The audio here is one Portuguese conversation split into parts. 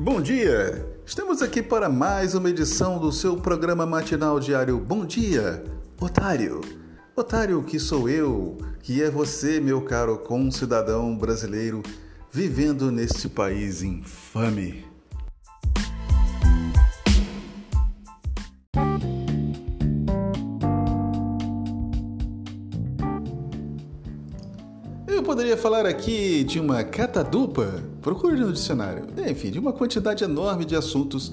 Bom dia! Estamos aqui para mais uma edição do seu programa matinal diário Bom Dia, Otário. Otário que sou eu, que é você, meu caro concidadão brasileiro, vivendo neste país infame. Poderia falar aqui de uma catadupa, procure no dicionário, enfim, de uma quantidade enorme de assuntos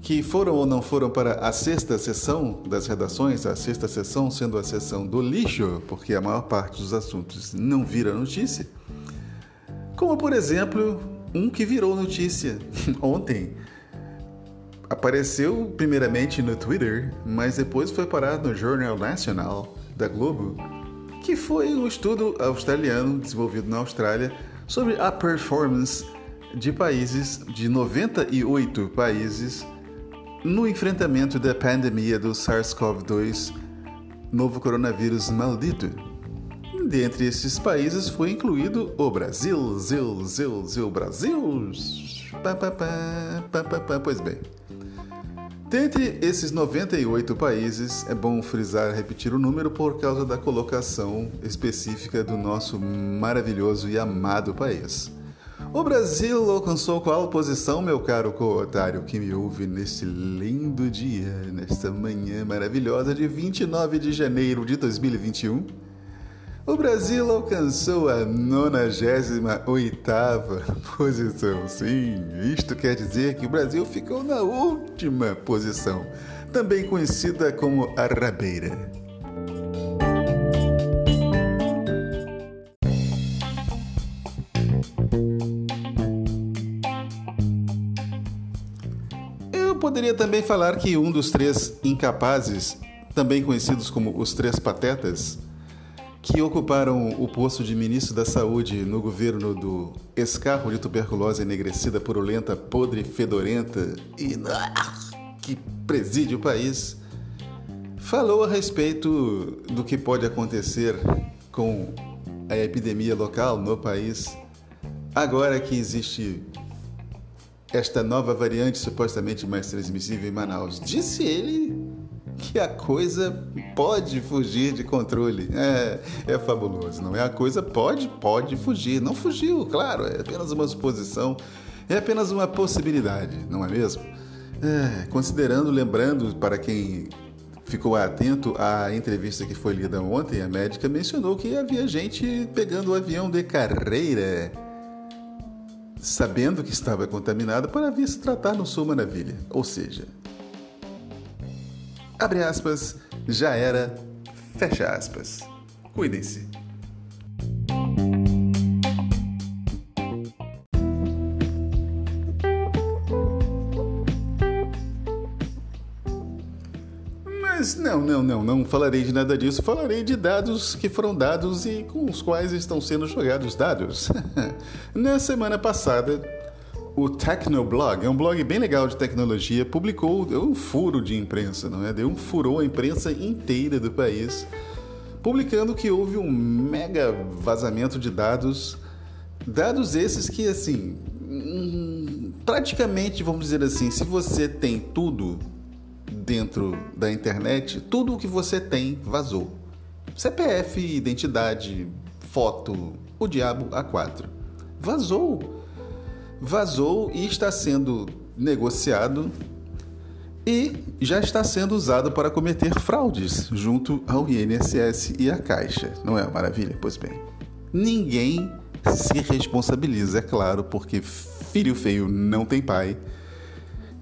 que foram ou não foram para a sexta sessão das redações, a sexta sessão sendo a sessão do lixo, porque a maior parte dos assuntos não vira notícia. Como, por exemplo, um que virou notícia ontem. Apareceu primeiramente no Twitter, mas depois foi parar no Jornal Nacional da Globo que foi um estudo australiano desenvolvido na Austrália sobre a performance de países, de 98 países, no enfrentamento da pandemia do SARS-CoV-2, novo coronavírus maldito. Dentre esses países foi incluído o Brasil, Zil, Zil, Zil, Brasil. Pá, pá, pá, pá, pá, pá. Pois bem, Dentre esses 98 países, é bom frisar, repetir o número por causa da colocação específica do nosso maravilhoso e amado país. O Brasil alcançou qual posição, meu caro co-otário que me ouve neste lindo dia, nesta manhã maravilhosa de 29 de janeiro de 2021? O Brasil alcançou a 98ª posição. Sim, isto quer dizer que o Brasil ficou na última posição, também conhecida como a rabeira. Eu poderia também falar que um dos três incapazes, também conhecidos como os três patetas, que ocuparam o posto de ministro da Saúde no governo do escarro de tuberculose enegrecida, purulenta, podre, fedorenta e que preside o país, falou a respeito do que pode acontecer com a epidemia local no país, agora que existe esta nova variante supostamente mais transmissível em Manaus. Disse ele que a coisa pode fugir de controle. É, é fabuloso, não é? A coisa pode, pode fugir. Não fugiu, claro, é apenas uma suposição, é apenas uma possibilidade, não é mesmo? É, considerando, lembrando para quem ficou atento à entrevista que foi lida ontem, a médica mencionou que havia gente pegando o avião de carreira, sabendo que estava contaminado para vir se tratar no Sul Maravilha. Ou seja, abre aspas, já era, fecha aspas. Cuidem-se. Mas não, não, não, não falarei de nada disso. Falarei de dados que foram dados e com os quais estão sendo jogados dados. Na semana passada, o Tecnoblog, é um blog bem legal de tecnologia, publicou deu um furo de imprensa, não é? Deu um furou a imprensa inteira do país, publicando que houve um mega vazamento de dados, dados esses que assim, hum, praticamente, vamos dizer assim, se você tem tudo dentro da internet, tudo o que você tem vazou. CPF, identidade, foto, o diabo A4. Vazou. Vazou e está sendo negociado e já está sendo usado para cometer fraudes junto ao INSS e à Caixa. Não é maravilha? Pois bem. Ninguém se responsabiliza, é claro, porque filho feio não tem pai.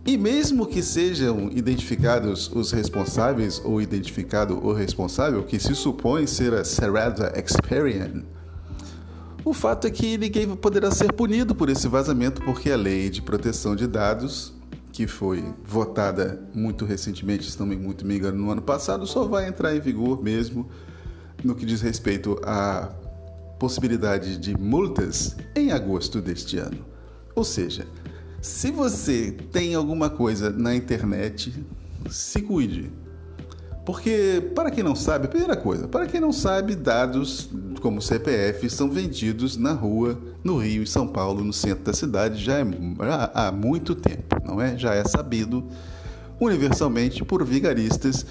E mesmo que sejam identificados os responsáveis ou identificado o responsável, que se supõe ser a Serada Experian, o fato é que ninguém poderá ser punido por esse vazamento, porque a lei de proteção de dados, que foi votada muito recentemente, se não muito me engano, no ano passado, só vai entrar em vigor mesmo no que diz respeito à possibilidade de multas em agosto deste ano. Ou seja, se você tem alguma coisa na internet, se cuide. Porque, para quem não sabe, primeira coisa, para quem não sabe, dados como CPF são vendidos na rua, no Rio e São Paulo, no centro da cidade, já, é, já há muito tempo, não é? Já é sabido universalmente por vigaristas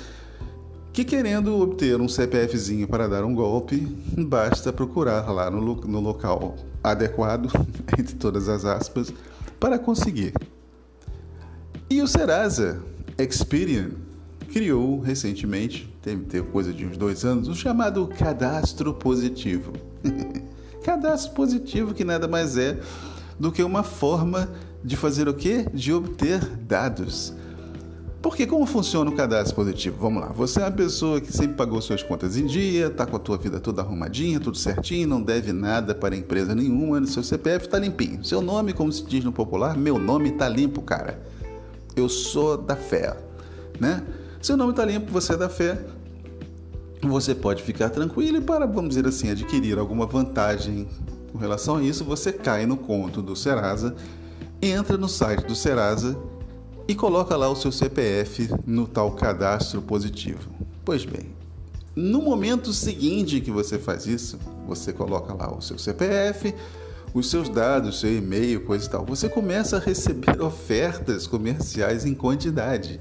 que querendo obter um CPFzinho para dar um golpe, basta procurar lá no, no local adequado, entre todas as aspas, para conseguir. E o Serasa Experian criou recentemente, teve, teve coisa de uns dois anos, o chamado cadastro positivo. cadastro positivo que nada mais é do que uma forma de fazer o quê? De obter dados. Porque como funciona o cadastro positivo? Vamos lá. Você é uma pessoa que sempre pagou suas contas em dia, está com a tua vida toda arrumadinha, tudo certinho, não deve nada para empresa nenhuma, seu CPF está limpinho. Seu nome, como se diz no popular, meu nome está limpo, cara. Eu sou da fé, né? Seu nome está limpo, você é da fé. Você pode ficar tranquilo e para, vamos dizer assim, adquirir alguma vantagem com relação a isso, você cai no conto do Serasa, entra no site do Serasa e coloca lá o seu CPF no tal cadastro positivo. Pois bem, no momento seguinte que você faz isso, você coloca lá o seu CPF, os seus dados, seu e-mail, coisa e tal. Você começa a receber ofertas comerciais em quantidade.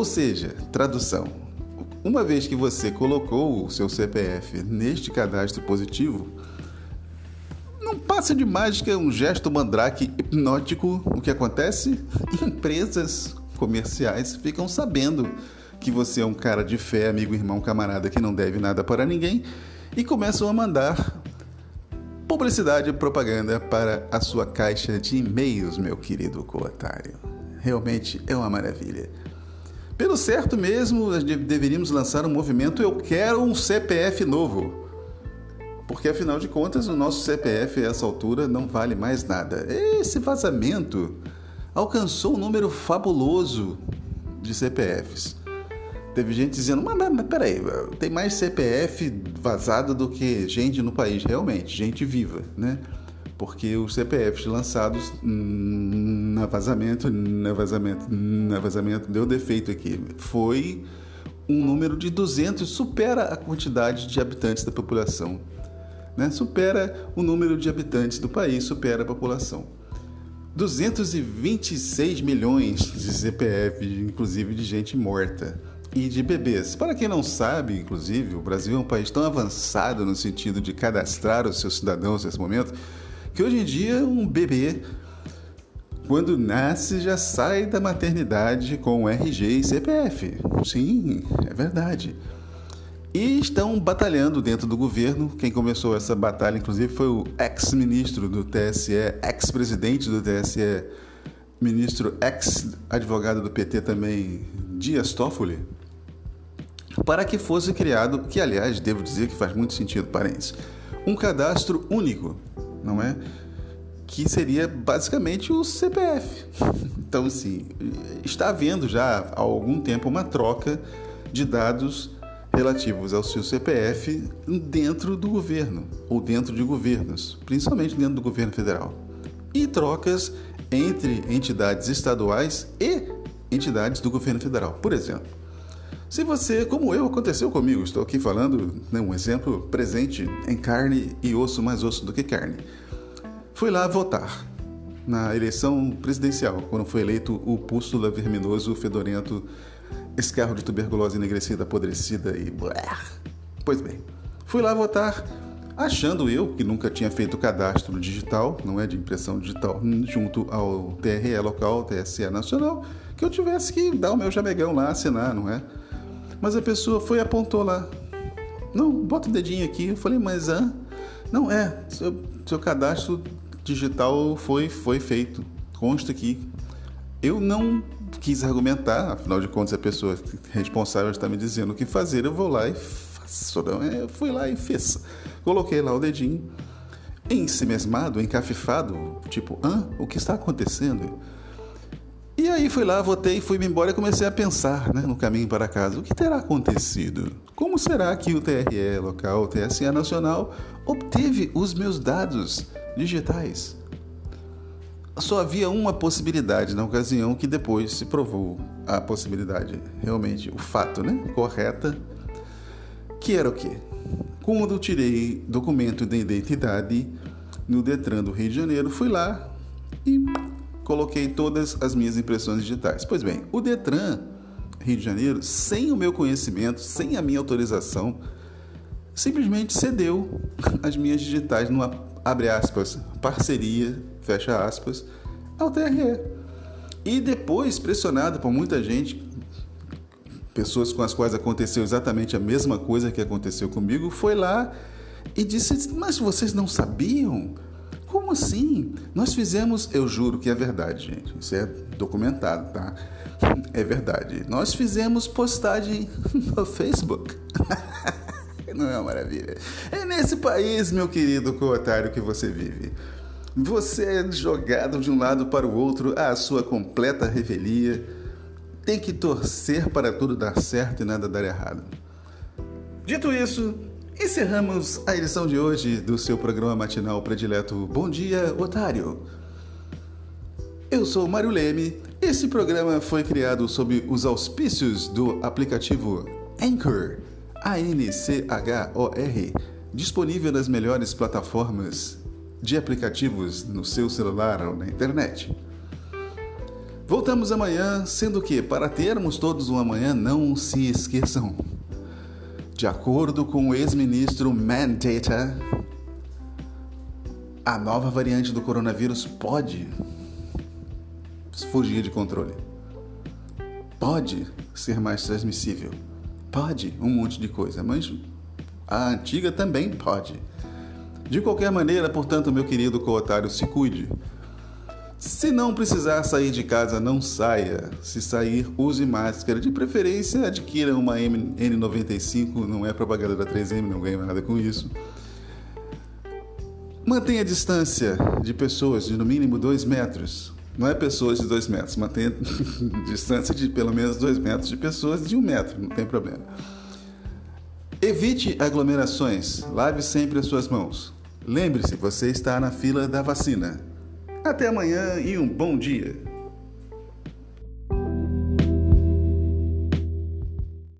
Ou seja, tradução. Uma vez que você colocou o seu CPF neste cadastro positivo, não passa de mágica, um gesto mandrake hipnótico. O que acontece? Empresas comerciais ficam sabendo que você é um cara de fé, amigo, irmão, camarada que não deve nada para ninguém e começam a mandar publicidade e propaganda para a sua caixa de e-mails, meu querido coatário. Realmente é uma maravilha. Pelo certo mesmo, deveríamos lançar um movimento Eu Quero um CPF Novo porque afinal de contas o nosso CPF a essa altura não vale mais nada. Esse vazamento alcançou um número fabuloso de CPFs. Teve gente dizendo, mas, mas, peraí, tem mais CPF vazado do que gente no país, realmente, gente viva, né? Porque os CPFs lançados na vazamento, na vazamento, na vazamento, deu defeito aqui. Foi um número de 200, supera a quantidade de habitantes da população né? supera o número de habitantes do país, supera a população. 226 milhões de CPF, inclusive de gente morta e de bebês. Para quem não sabe, inclusive, o Brasil é um país tão avançado no sentido de cadastrar os seus cidadãos nesse momento, que hoje em dia um bebê, quando nasce, já sai da maternidade com RG e CPF. Sim, é verdade e estão batalhando dentro do governo. Quem começou essa batalha, inclusive, foi o ex-ministro do TSE, ex-presidente do TSE, ministro ex-advogado do PT também, Dias Toffoli, para que fosse criado, que aliás devo dizer que faz muito sentido, parentes, um cadastro único, não é? Que seria basicamente o CPF. Então, assim, está havendo já há algum tempo uma troca de dados relativos ao seu CPF dentro do governo ou dentro de governos, principalmente dentro do governo federal, e trocas entre entidades estaduais e entidades do governo federal. Por exemplo, se você, como eu, aconteceu comigo, estou aqui falando né, um exemplo presente em carne e osso, mais osso do que carne. Fui lá votar na eleição presidencial, quando foi eleito o pústula verminoso fedorento escarro de tuberculose enegrecida, apodrecida e. Pois bem, fui lá votar, achando eu, que nunca tinha feito cadastro digital, não é de impressão digital, junto ao TRE local, TSE nacional, que eu tivesse que dar o meu jamegão lá, assinar, não é? Mas a pessoa foi e apontou lá. Não, bota o dedinho aqui. Eu falei, mas ah, não é, seu, seu cadastro digital foi, foi feito. Consta aqui. Eu não quis argumentar, afinal de contas, a pessoa responsável está me dizendo o que fazer, eu vou lá e faço. Eu fui lá e fiz. Coloquei lá o dedinho, ensimesmado, encafifado, tipo, hã? O que está acontecendo? E aí fui lá, votei, fui-me embora e comecei a pensar né, no caminho para casa. O que terá acontecido? Como será que o TRE local, o TSE nacional, obteve os meus dados digitais? só havia uma possibilidade na ocasião que depois se provou a possibilidade, realmente, o fato, né? Correta, que era o quê? quando eu tirei documento de identidade no Detran do Rio de Janeiro, fui lá e coloquei todas as minhas impressões digitais. Pois bem, o Detran Rio de Janeiro, sem o meu conhecimento, sem a minha autorização, simplesmente cedeu as minhas digitais numa, abre aspas, parceria, fecha aspas, ao TRE. E depois, pressionado por muita gente, pessoas com as quais aconteceu exatamente a mesma coisa que aconteceu comigo, foi lá e disse: Mas vocês não sabiam? Como assim? Nós fizemos, eu juro que é verdade, gente. Isso é documentado, tá? É verdade. Nós fizemos postagem no Facebook. Não é uma maravilha? É nesse país, meu querido co-otário, que você vive. Você é jogado de um lado para o outro à sua completa revelia. Tem que torcer para tudo dar certo e nada dar errado. Dito isso, encerramos a edição de hoje do seu programa matinal predileto Bom Dia, Otário. Eu sou Mário Leme. Esse programa foi criado sob os auspícios do aplicativo Anchor, A-N-C-H-O-R, disponível nas melhores plataformas de aplicativos no seu celular ou na internet. Voltamos amanhã, sendo que, para termos todos um amanhã, não se esqueçam. De acordo com o ex-ministro Mandata, a nova variante do coronavírus pode fugir de controle. Pode ser mais transmissível. Pode um monte de coisa, mas a antiga também pode. De qualquer maneira, portanto, meu querido cootário, se cuide. Se não precisar sair de casa, não saia. Se sair, use máscara. De preferência, adquira uma N95. Não é propaganda da 3M, não ganha nada com isso. Mantenha a distância de pessoas de no mínimo 2 metros. Não é pessoas de 2 metros, mantenha distância de pelo menos 2 metros de pessoas de 1 um metro, não tem problema. Evite aglomerações, lave sempre as suas mãos. Lembre-se, você está na fila da vacina. Até amanhã e um bom dia!